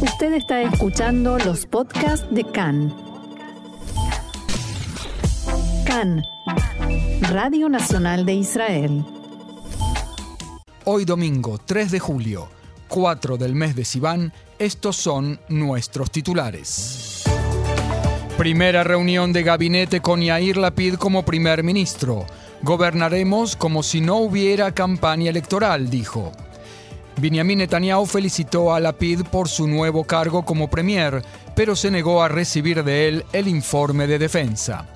Usted está escuchando los podcasts de CAN. CAN, Radio Nacional de Israel. Hoy domingo 3 de julio, 4 del mes de Sivan, estos son nuestros titulares. Primera reunión de gabinete con Yair Lapid como primer ministro. Gobernaremos como si no hubiera campaña electoral, dijo. Benjamin Netanyahu felicitó a Lapid por su nuevo cargo como premier, pero se negó a recibir de él el informe de defensa.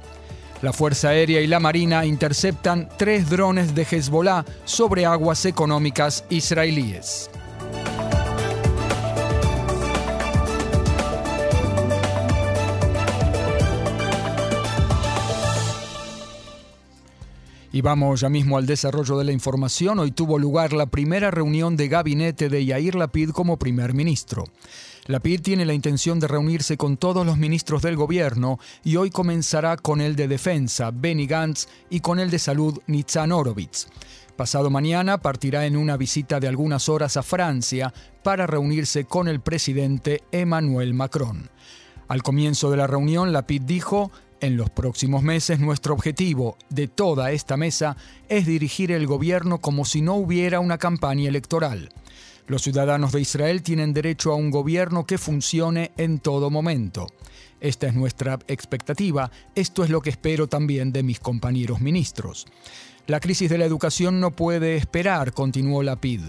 La Fuerza Aérea y la Marina interceptan tres drones de Hezbollah sobre aguas económicas israelíes. Y vamos ya mismo al desarrollo de la información. Hoy tuvo lugar la primera reunión de gabinete de Yair Lapid como primer ministro. Lapid tiene la intención de reunirse con todos los ministros del gobierno y hoy comenzará con el de Defensa, Benny Gantz, y con el de Salud, Nitzan Horowitz. Pasado mañana partirá en una visita de algunas horas a Francia para reunirse con el presidente Emmanuel Macron. Al comienzo de la reunión, Lapid dijo, en los próximos meses nuestro objetivo de toda esta mesa es dirigir el gobierno como si no hubiera una campaña electoral. Los ciudadanos de Israel tienen derecho a un gobierno que funcione en todo momento. Esta es nuestra expectativa, esto es lo que espero también de mis compañeros ministros. La crisis de la educación no puede esperar, continuó Lapid.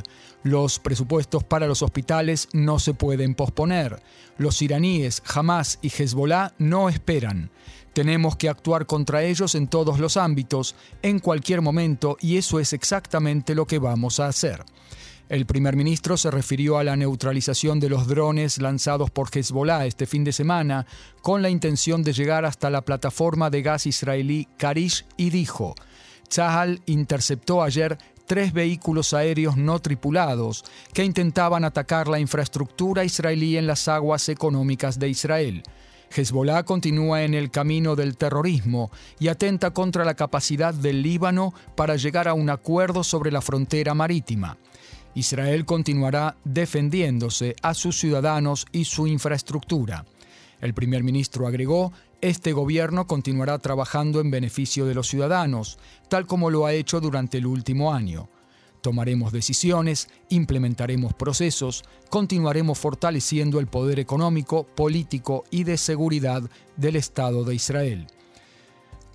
Los presupuestos para los hospitales no se pueden posponer. Los iraníes, Hamas y Hezbollah no esperan. Tenemos que actuar contra ellos en todos los ámbitos, en cualquier momento, y eso es exactamente lo que vamos a hacer. El primer ministro se refirió a la neutralización de los drones lanzados por Hezbollah este fin de semana con la intención de llegar hasta la plataforma de gas israelí Karish y dijo, Tzahal interceptó ayer tres vehículos aéreos no tripulados que intentaban atacar la infraestructura israelí en las aguas económicas de Israel. Hezbollah continúa en el camino del terrorismo y atenta contra la capacidad del Líbano para llegar a un acuerdo sobre la frontera marítima. Israel continuará defendiéndose a sus ciudadanos y su infraestructura. El primer ministro agregó, este gobierno continuará trabajando en beneficio de los ciudadanos, tal como lo ha hecho durante el último año. Tomaremos decisiones, implementaremos procesos, continuaremos fortaleciendo el poder económico, político y de seguridad del Estado de Israel.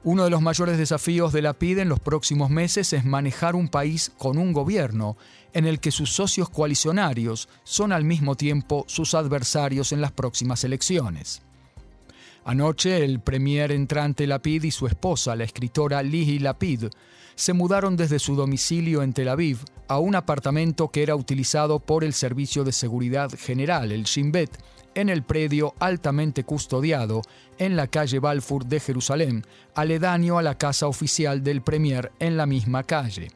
Uno de los mayores desafíos de la PIDE en los próximos meses es manejar un país con un gobierno en el que sus socios coalicionarios son al mismo tiempo sus adversarios en las próximas elecciones. Anoche, el premier entrante Lapid y su esposa, la escritora Lihi Lapid, se mudaron desde su domicilio en Tel Aviv a un apartamento que era utilizado por el Servicio de Seguridad General, el Shin Bet, en el predio altamente custodiado en la calle Balfour de Jerusalén, aledaño a la casa oficial del Premier en la misma calle.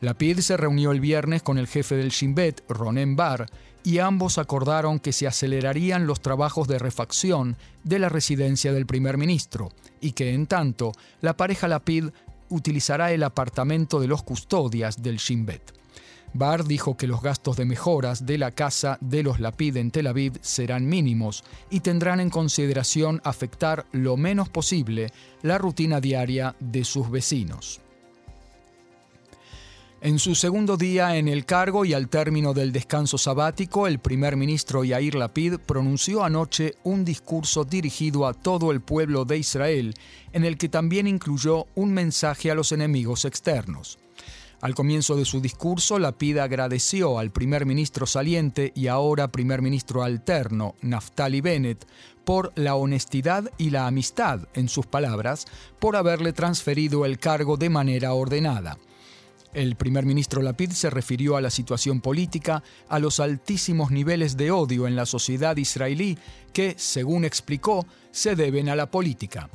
La PID se reunió el viernes con el jefe del Shin Bet, Ronen Bar, y ambos acordaron que se acelerarían los trabajos de refacción de la residencia del primer ministro y que, en tanto, la pareja Lapid utilizará el apartamento de los custodias del Shin Bet. Barr dijo que los gastos de mejoras de la casa de los Lapid en Tel Aviv serán mínimos y tendrán en consideración afectar lo menos posible la rutina diaria de sus vecinos. En su segundo día en el cargo y al término del descanso sabático, el primer ministro Yair Lapid pronunció anoche un discurso dirigido a todo el pueblo de Israel, en el que también incluyó un mensaje a los enemigos externos. Al comienzo de su discurso, Lapid agradeció al primer ministro saliente y ahora primer ministro alterno, Naftali Bennett, por la honestidad y la amistad, en sus palabras, por haberle transferido el cargo de manera ordenada. El primer ministro Lapid se refirió a la situación política, a los altísimos niveles de odio en la sociedad israelí que, según explicó, se deben a la política.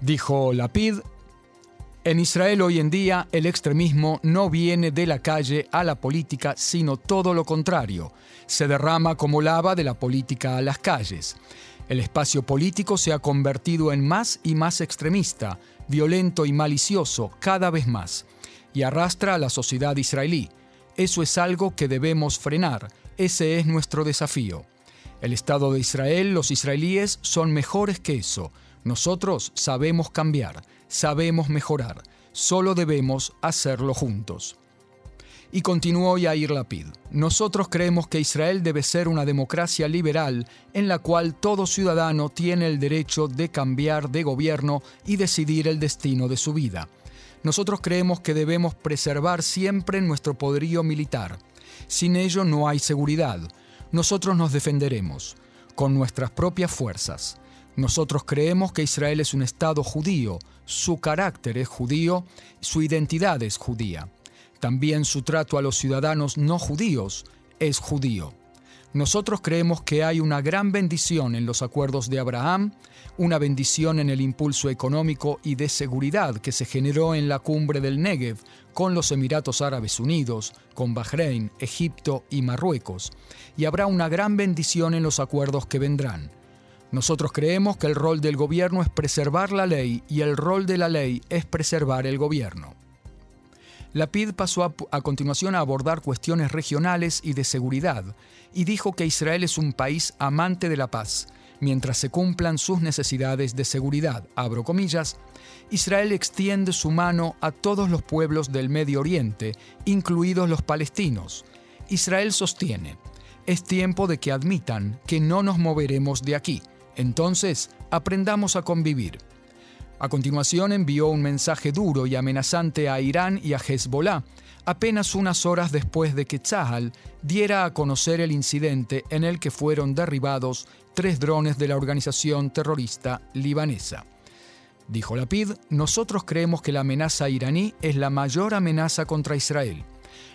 Dijo Lapid, en Israel hoy en día el extremismo no viene de la calle a la política, sino todo lo contrario. Se derrama como lava de la política a las calles. El espacio político se ha convertido en más y más extremista, violento y malicioso cada vez más. y arrastra a la sociedad israelí. Eso es algo que debemos frenar. Ese es nuestro desafío. El Estado de Israel, los israelíes, son mejores que eso. Nosotros sabemos cambiar, sabemos mejorar. Solo debemos hacerlo juntos. Y continuó Yair Lapid. Nosotros creemos que Israel debe ser una democracia liberal en la cual todo ciudadano tiene el derecho de cambiar de gobierno y decidir el destino de su vida. Nosotros creemos que debemos preservar siempre nuestro poderío militar. Sin ello no hay seguridad. Nosotros nos defenderemos con nuestras propias fuerzas. Nosotros creemos que Israel es un Estado judío, su carácter es judío, su identidad es judía. También su trato a los ciudadanos no judíos es judío. Nosotros creemos que hay una gran bendición en los acuerdos de Abraham, una bendición en el impulso económico y de seguridad que se generó en la cumbre del Negev con los Emiratos Árabes Unidos, con Bahrein, Egipto y Marruecos, y habrá una gran bendición en los acuerdos que vendrán. Nosotros creemos que el rol del gobierno es preservar la ley y el rol de la ley es preservar el gobierno. La PID pasó a, continuación a abordar cuestiones regionales y de seguridad, y dijo que Israel es un país amante de la paz. Mientras se cumplan sus necesidades de seguridad, abro comillas, Israel extiende su mano a todos los pueblos del Medio Oriente, incluidos los palestinos. Israel sostiene, es tiempo de que admitan que no nos moveremos de aquí. Entonces, aprendamos a convivir. A continuación envió un mensaje duro y amenazante a Irán y a Hezbollah, apenas unas horas después de que Tzahal diera a conocer el incidente en el que fueron derribados tres drones de la organización terrorista libanesa. Dijo Lapid, nosotros creemos que la amenaza iraní es la mayor amenaza contra Israel.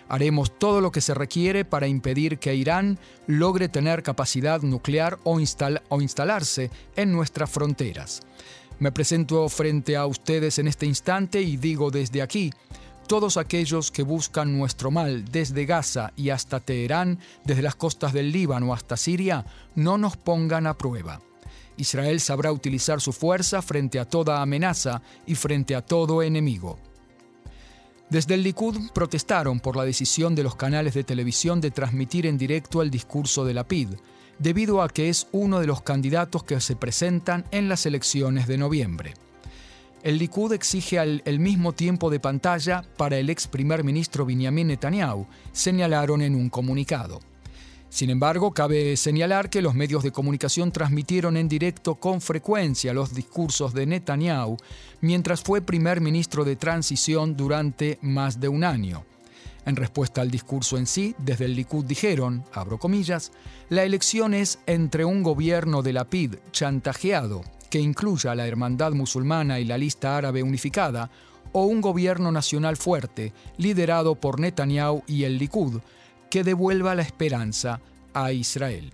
Haremos todo lo que se requiere para impedir que Irán logre tener capacidad nuclear o, o instalarse en nuestras fronteras. Me presento frente a ustedes en este instante y digo desde aquí, todos aquellos que buscan nuestro mal desde Gaza y hasta Teherán, desde las costas del Líbano hasta Siria, no nos pongan a prueba. Israel sabrá utilizar su fuerza frente a toda amenaza y frente a todo enemigo. Desde el Likud protestaron por la decisión de los canales de televisión de transmitir en directo el discurso de la PID, debido a que es uno de los candidatos que se presentan en las elecciones de noviembre. El Likud exige el mismo tiempo de pantalla para el ex primer ministro Benjamin Netanyahu, señalaron en un comunicado. Sin embargo, cabe señalar que los medios de comunicación transmitieron en directo con frecuencia los discursos de Netanyahu mientras fue primer ministro de transición durante más de un año. En respuesta al discurso en sí, desde el Likud dijeron, abro comillas, la elección es entre un gobierno de la PID chantajeado, que incluya a la Hermandad Musulmana y la lista árabe unificada, o un gobierno nacional fuerte, liderado por Netanyahu y el Likud, que devuelva la esperanza a Israel.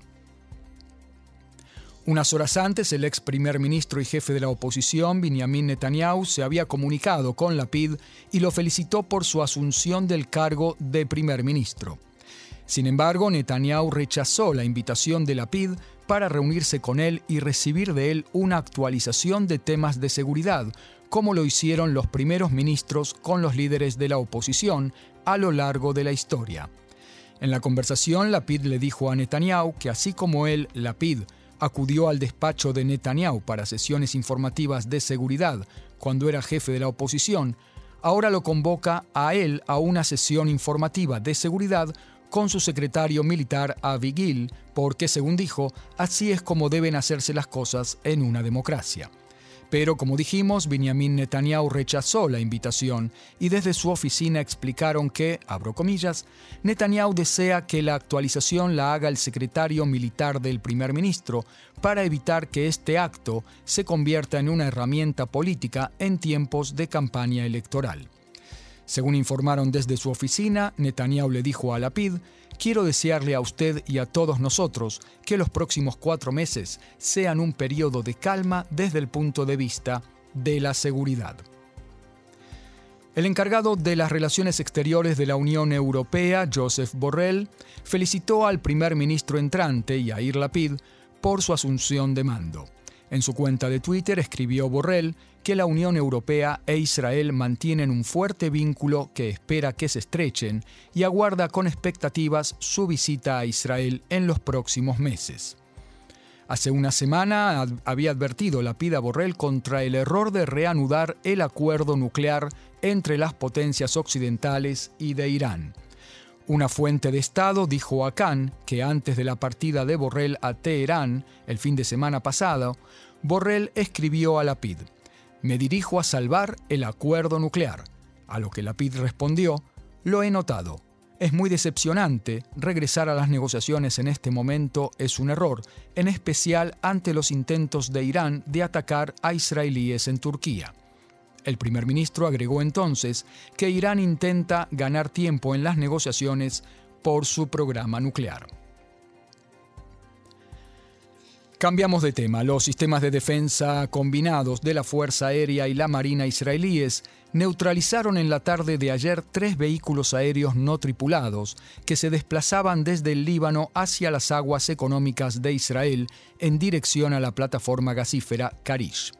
Unas horas antes, el ex primer ministro y jefe de la oposición, Benjamin Netanyahu, se había comunicado con Lapid y lo felicitó por su asunción del cargo de primer ministro. Sin embargo, Netanyahu rechazó la invitación de Lapid para reunirse con él y recibir de él una actualización de temas de seguridad, como lo hicieron los primeros ministros con los líderes de la oposición a lo largo de la historia. En la conversación, Lapid le dijo a Netanyahu que así como él, Lapid, acudió al despacho de Netanyahu para sesiones informativas de seguridad cuando era jefe de la oposición, ahora lo convoca a él a una sesión informativa de seguridad con su secretario militar Avi porque, según dijo, así es como deben hacerse las cosas en una democracia. Pero como dijimos, Benjamin Netanyahu rechazó la invitación y desde su oficina explicaron que, abro comillas, Netanyahu desea que la actualización la haga el secretario militar del primer ministro para evitar que este acto se convierta en una herramienta política en tiempos de campaña electoral. Según informaron desde su oficina, Netanyahu le dijo a Lapid Quiero desearle a usted y a todos nosotros que los próximos cuatro meses sean un periodo de calma desde el punto de vista de la seguridad. El encargado de las relaciones exteriores de la Unión Europea, Joseph Borrell, felicitó al primer ministro entrante, Yair Lapid, por su asunción de mando. En su cuenta de Twitter escribió Borrell que la Unión Europea e Israel mantienen un fuerte vínculo que espera que se estrechen y aguarda con expectativas su visita a Israel en los próximos meses. Hace una semana había advertido la Pida Borrell contra el error de reanudar el acuerdo nuclear entre las potencias occidentales y de Irán. Una fuente de Estado dijo a Khan que antes de la partida de Borrell a Teherán el fin de semana pasado, Borrell escribió a Lapid, Me dirijo a salvar el acuerdo nuclear, a lo que Lapid respondió, Lo he notado. Es muy decepcionante, regresar a las negociaciones en este momento es un error, en especial ante los intentos de Irán de atacar a israelíes en Turquía. El primer ministro agregó entonces que Irán intenta ganar tiempo en las negociaciones por su programa nuclear. Cambiamos de tema. Los sistemas de defensa combinados de la Fuerza Aérea y la Marina israelíes neutralizaron en la tarde de ayer tres vehículos aéreos no tripulados que se desplazaban desde el Líbano hacia las aguas económicas de Israel en dirección a la plataforma gasífera Karish.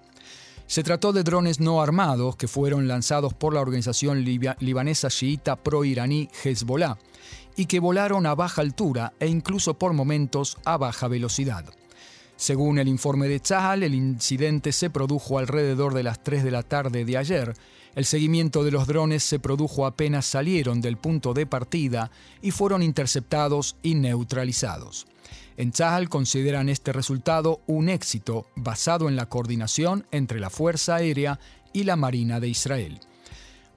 Se trató de drones no armados que fueron lanzados por la organización libanesa chiita pro-iraní Hezbollah y que volaron a baja altura e incluso por momentos a baja velocidad. Según el informe de Tzahal, el incidente se produjo alrededor de las 3 de la tarde de ayer. El seguimiento de los drones se produjo apenas salieron del punto de partida y fueron interceptados y neutralizados. En Tzahal consideran este resultado un éxito basado en la coordinación entre la Fuerza Aérea y la Marina de Israel.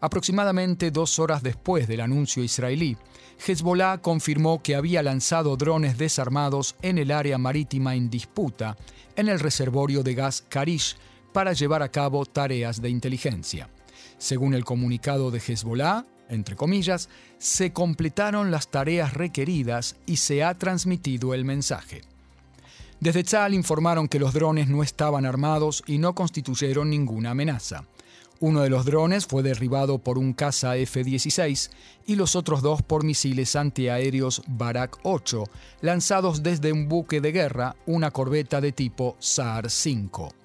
Aproximadamente dos horas después del anuncio israelí, Hezbollah confirmó que había lanzado drones desarmados en el área marítima en disputa, en el reservorio de gas Karish, para llevar a cabo tareas de inteligencia. Según el comunicado de Hezbollah, entre comillas, se completaron las tareas requeridas y se ha transmitido el mensaje. Desde Tzal informaron que los drones no estaban armados y no constituyeron ninguna amenaza. Uno de los drones fue derribado por un caza F-16 y los otros dos por misiles antiaéreos Barak 8, lanzados desde un buque de guerra, una corbeta de tipo SAR 5.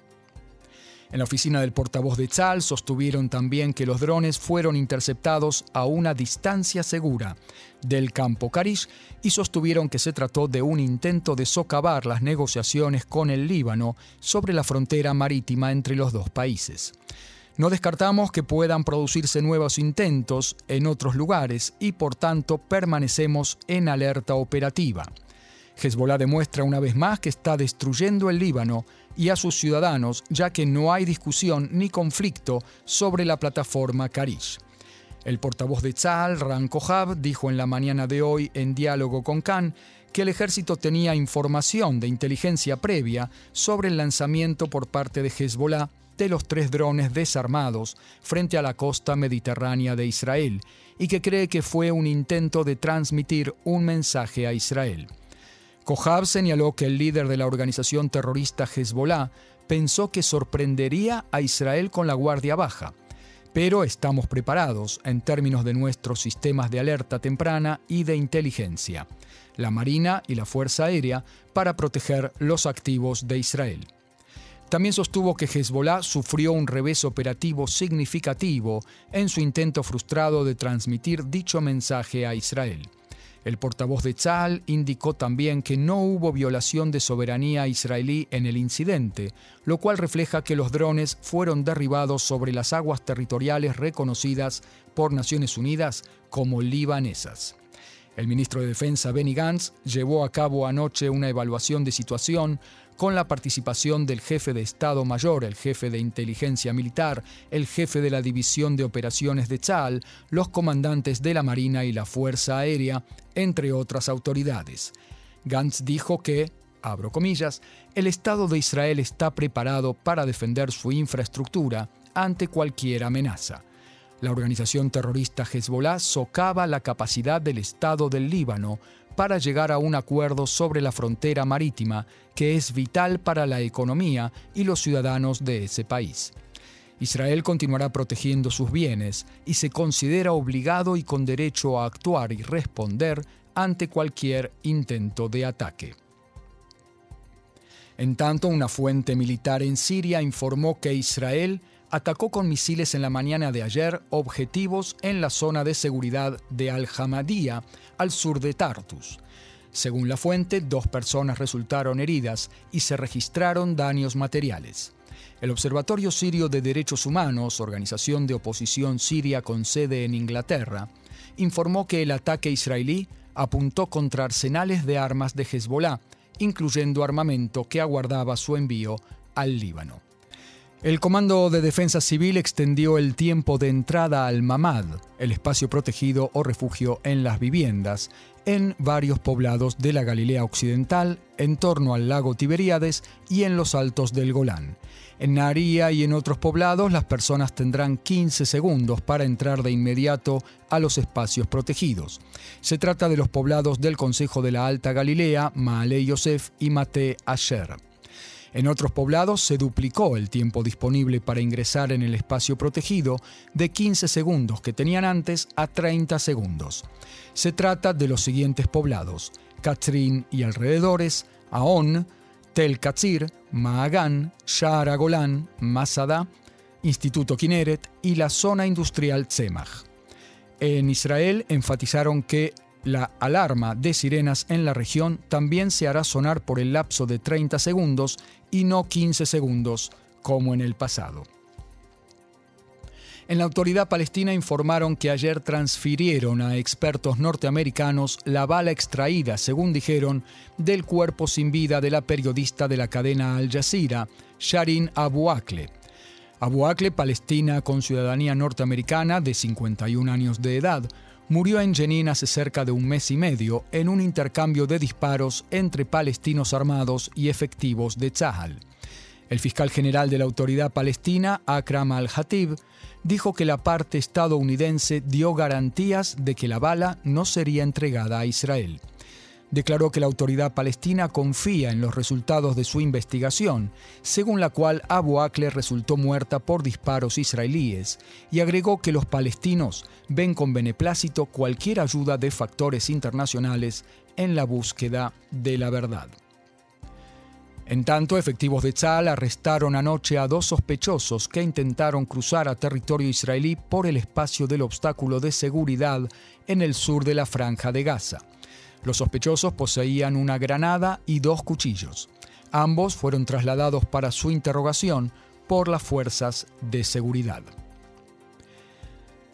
En la oficina del portavoz de Tzal sostuvieron también que los drones fueron interceptados a una distancia segura del campo Karish y sostuvieron que se trató de un intento de socavar las negociaciones con el Líbano sobre la frontera marítima entre los dos países. No descartamos que puedan producirse nuevos intentos en otros lugares y por tanto permanecemos en alerta operativa. Hezbollah demuestra una vez más que está destruyendo el Líbano y a sus ciudadanos, ya que no hay discusión ni conflicto sobre la plataforma Karish. El portavoz de Tzal, Ran Kohab, dijo en la mañana de hoy en diálogo con Khan que el ejército tenía información de inteligencia previa sobre el lanzamiento por parte de Hezbollah de los tres drones desarmados frente a la costa mediterránea de Israel y que cree que fue un intento de transmitir un mensaje a Israel. Kohab señaló que el líder de la organización terrorista Hezbollah pensó que sorprendería a Israel con la guardia baja, pero estamos preparados en términos de nuestros sistemas de alerta temprana y de inteligencia, la Marina y la Fuerza Aérea, para proteger los activos de Israel. También sostuvo que Hezbollah sufrió un revés operativo significativo en su intento frustrado de transmitir dicho mensaje a Israel. El portavoz de Tzal indicó también que no hubo violación de soberanía israelí en el incidente, lo cual refleja que los drones fueron derribados sobre las aguas territoriales reconocidas por Naciones Unidas como libanesas. El ministro de Defensa Benny Gantz llevó a cabo anoche una evaluación de situación con la participación del jefe de Estado Mayor, el jefe de inteligencia militar, el jefe de la División de Operaciones de Tzal, los comandantes de la Marina y la Fuerza Aérea, entre otras autoridades. Gantz dijo que, abro comillas, el Estado de Israel está preparado para defender su infraestructura ante cualquier amenaza. La organización terrorista Hezbollah socava la capacidad del Estado del Líbano para llegar a un acuerdo sobre la frontera marítima que es vital para la economía y los ciudadanos de ese país. Israel continuará protegiendo sus bienes y se considera obligado y con derecho a actuar y responder ante cualquier intento de ataque. En tanto, una fuente militar en Siria informó que Israel atacó con misiles en la mañana de ayer objetivos en la zona de seguridad de Al-Hamadía, al sur de Tartus. Según la fuente, dos personas resultaron heridas y se registraron daños materiales. El Observatorio Sirio de Derechos Humanos, organización de oposición siria con sede en Inglaterra, informó que el ataque israelí apuntó contra arsenales de armas de Hezbollah, incluyendo armamento que aguardaba su envío al Líbano. El Comando de Defensa Civil extendió el tiempo de entrada al Mamad, el espacio protegido o refugio en las viviendas, en varios poblados de la Galilea Occidental, en torno al lago Tiberíades y en los altos del Golán. En Naría y en otros poblados las personas tendrán 15 segundos para entrar de inmediato a los espacios protegidos. Se trata de los poblados del Consejo de la Alta Galilea, Maale Yosef y Mate Asher. En otros poblados se duplicó el tiempo disponible para ingresar en el espacio protegido de 15 segundos que tenían antes a 30 segundos. Se trata de los siguientes poblados: Katrin y alrededores, Aon, Tel Katzir, Maagan, Shara Golán, Masada, Instituto Kineret y la zona industrial Tzemach. En Israel enfatizaron que la alarma de sirenas en la región también se hará sonar por el lapso de 30 segundos y no 15 segundos como en el pasado. En la autoridad palestina informaron que ayer transfirieron a expertos norteamericanos la bala extraída, según dijeron, del cuerpo sin vida de la periodista de la cadena Al Jazeera, Sharin Abu Akleh. Abu Akleh, palestina con ciudadanía norteamericana de 51 años de edad, murió en Jenin hace cerca de un mes y medio en un intercambio de disparos entre palestinos armados y efectivos de Tzahal. El fiscal general de la autoridad palestina, Akram al-Hatib, dijo que la parte estadounidense dio garantías de que la bala no sería entregada a Israel declaró que la autoridad palestina confía en los resultados de su investigación, según la cual Abu Akleh resultó muerta por disparos israelíes, y agregó que los palestinos ven con beneplácito cualquier ayuda de factores internacionales en la búsqueda de la verdad. En tanto, efectivos de Tzal arrestaron anoche a dos sospechosos que intentaron cruzar a territorio israelí por el espacio del obstáculo de seguridad en el sur de la franja de Gaza. Los sospechosos poseían una granada y dos cuchillos. Ambos fueron trasladados para su interrogación por las fuerzas de seguridad.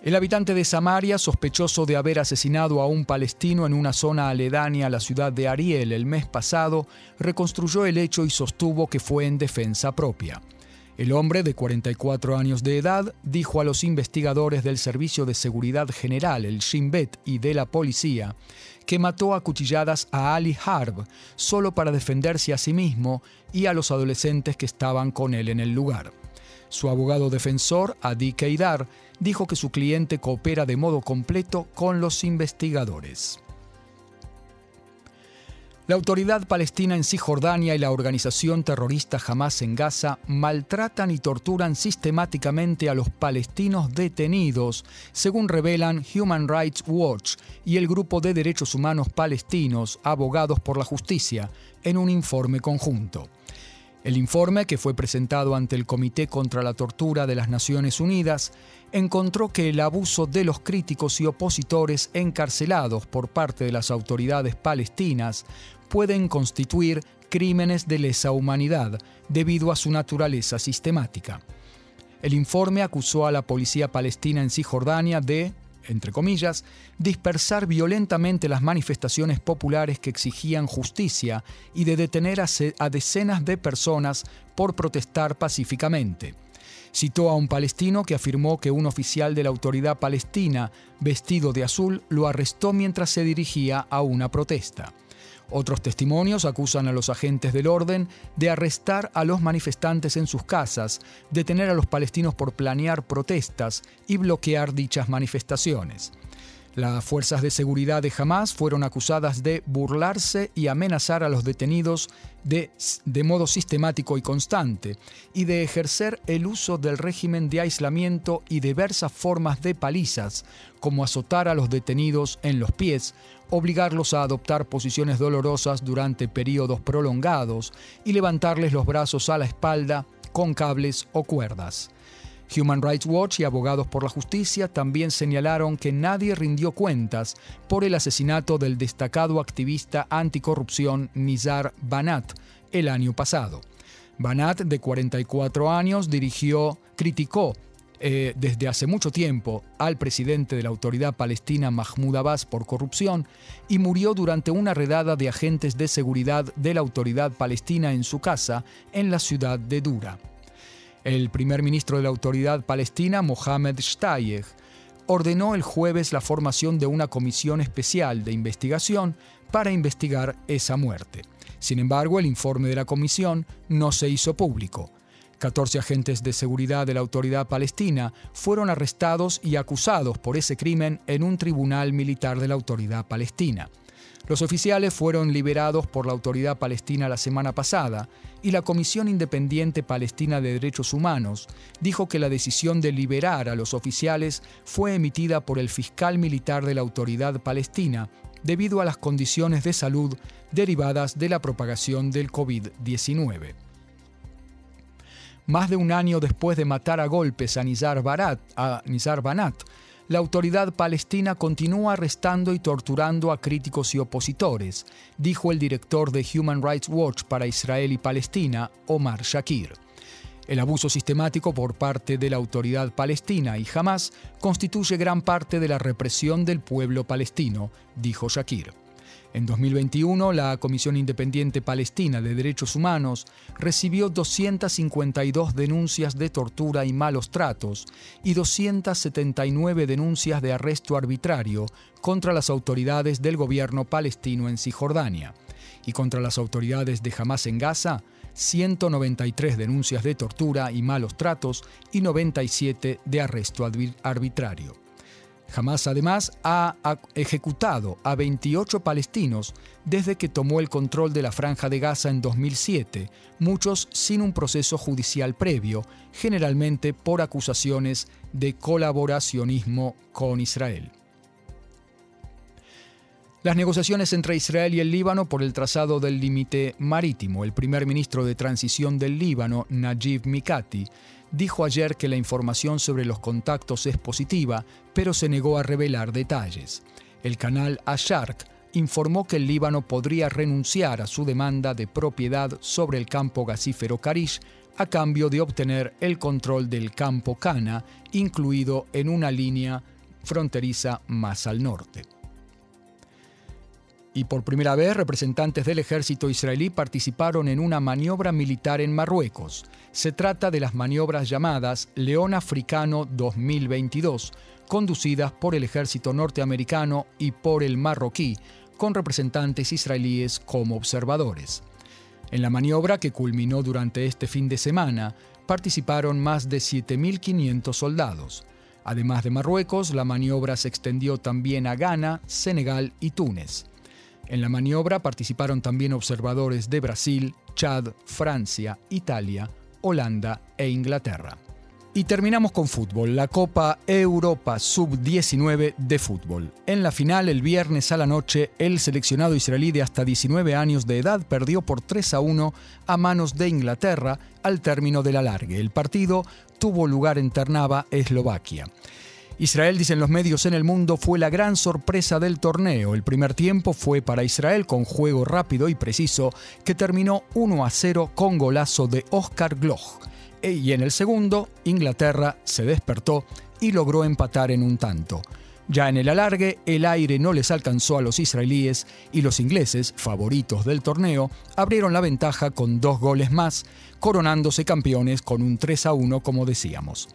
El habitante de Samaria, sospechoso de haber asesinado a un palestino en una zona aledaña a la ciudad de Ariel el mes pasado, reconstruyó el hecho y sostuvo que fue en defensa propia. El hombre, de 44 años de edad, dijo a los investigadores del Servicio de Seguridad General, el Shin Bet, y de la policía, que mató a cuchilladas a Ali Harb solo para defenderse a sí mismo y a los adolescentes que estaban con él en el lugar. Su abogado defensor, Adi Keidar, dijo que su cliente coopera de modo completo con los investigadores. La autoridad palestina en Cisjordania y la organización terrorista Hamas en Gaza maltratan y torturan sistemáticamente a los palestinos detenidos, según revelan Human Rights Watch y el grupo de derechos humanos palestinos Abogados por la Justicia en un informe conjunto. El informe, que fue presentado ante el Comité contra la Tortura de las Naciones Unidas, encontró que el abuso de los críticos y opositores encarcelados por parte de las autoridades palestinas pueden constituir crímenes de lesa humanidad debido a su naturaleza sistemática. El informe acusó a la policía palestina en Cisjordania de, entre comillas, dispersar violentamente las manifestaciones populares que exigían justicia y de detener a, decenas de personas por protestar pacíficamente. Citó a un palestino que afirmó que un oficial de la autoridad palestina, vestido de azul, lo arrestó mientras se dirigía a una protesta. Otros testimonios acusan a los agentes del orden de arrestar a los manifestantes en sus casas, detener a los palestinos por planear protestas y bloquear dichas manifestaciones. Las fuerzas de seguridad de Hamas fueron acusadas de burlarse y amenazar a los detenidos de, de, modo sistemático y constante, y de ejercer el uso del régimen de aislamiento y diversas formas de palizas, como azotar a los detenidos en los pies, obligarlos a adoptar posiciones dolorosas durante periodos prolongados y levantarles los brazos a la espalda con cables o cuerdas. Human Rights Watch y abogados por la justicia también señalaron que nadie rindió cuentas por el asesinato del destacado activista anticorrupción Nizar Banat el año pasado. Banat, de 44 años, dirigió, criticó eh, desde hace mucho tiempo al presidente de la autoridad palestina Mahmoud Abbas por corrupción y murió durante una redada de agentes de seguridad de la autoridad palestina en su casa en la ciudad de Dura. El primer ministro de la autoridad palestina, Mohamed Shtayeh, ordenó el jueves la formación de una comisión especial de investigación para investigar esa muerte. Sin embargo, el informe de la comisión no se hizo público. 14 agentes de seguridad de la autoridad palestina fueron arrestados y acusados por ese crimen en un tribunal militar de la autoridad palestina. Los oficiales fueron liberados por la autoridad palestina la semana pasada y la Comisión Independiente Palestina de Derechos Humanos dijo que la decisión de liberar a los oficiales fue emitida por el fiscal militar de la autoridad palestina debido a las condiciones de salud derivadas de la propagación del COVID-19. Más de un año después de matar a golpes a Nizar, a Nizar Banat, la autoridad palestina continúa arrestando y torturando a críticos y opositores, dijo el director de Human Rights Watch para Israel y Palestina, Omar Shakir. El abuso sistemático por parte de la autoridad palestina y Hamas constituye gran parte de la represión del pueblo palestino, dijo Shakir. En 2021, la Comisión Independiente Palestina de Derechos Humanos recibió 252 denuncias de tortura y malos tratos y 279 denuncias de arresto arbitrario contra las autoridades del gobierno palestino en Cisjordania. Y contra las autoridades de Hamas en Gaza, 193 denuncias de tortura y malos tratos y 97 de arresto arbitrario. Hamas además ha ejecutado a 28 palestinos desde que tomó el control de la franja de Gaza en 2007, muchos sin un proceso judicial previo, generalmente por acusaciones de colaboracionismo con Israel. Las negociaciones entre Israel y el Líbano por el trazado del límite marítimo. El primer ministro de transición del Líbano, Najib Mikati, dijo ayer que la información sobre los contactos es positiva, pero se negó a revelar detalles. El canal Ashark informó que el Líbano podría renunciar a su demanda de propiedad sobre el campo gasífero Karish a cambio de obtener el control del campo Cana, incluido en una línea fronteriza más al norte y por primera vez representantes del ejército israelí participaron en una maniobra militar en Marruecos. Se trata de las maniobras llamadas León Africano 2022, conducidas por el ejército norteamericano y por el marroquí, con representantes israelíes como observadores. En la maniobra, que culminó durante este fin de semana, participaron más de 7.500 soldados. Además de Marruecos, la maniobra se extendió también a Ghana, Senegal y Túnez. En la maniobra participaron también observadores de Brasil, Chad, Francia, Italia, Holanda e Inglaterra. Y terminamos con fútbol, la Copa Europa Sub-19 de fútbol. En la final, el viernes a la noche, el seleccionado israelí de hasta 19 años de edad perdió por 3 a 1 a manos de Inglaterra al término del alargue. El partido tuvo lugar en Ternava, Eslovaquia. Israel, dicen los medios en el mundo, fue la gran sorpresa del torneo. El primer tiempo fue para Israel con juego rápido y preciso que terminó 1 a 0 con golazo de Oscar Gloch. Y en el segundo, Inglaterra se despertó y logró empatar en un tanto. Ya en el alargue, el aire no les alcanzó a los israelíes y los ingleses, favoritos del torneo, abrieron la ventaja con dos goles más, coronándose campeones con un 3 a 1 como decíamos.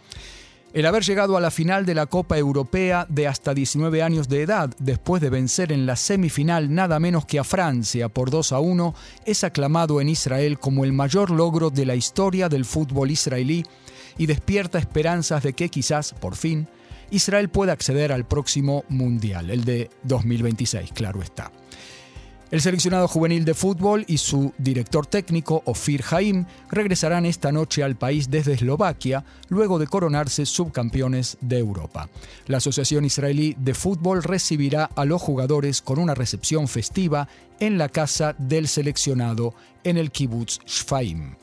El haber llegado a la final de la Copa Europea de hasta 19 años de edad, después de vencer en la semifinal nada menos que a Francia por 2 a 1, es aclamado en Israel como el mayor logro de la historia del fútbol israelí y despierta esperanzas de que quizás, por fin, Israel pueda acceder al próximo Mundial, el de 2026, claro está. El seleccionado juvenil de fútbol y su director técnico, Ofir Haim, regresarán esta noche al país desde Eslovaquia, luego de coronarse subcampeones de Europa. La Asociación Israelí de Fútbol recibirá a los jugadores con una recepción festiva en la casa del seleccionado en el kibbutz Shfaim.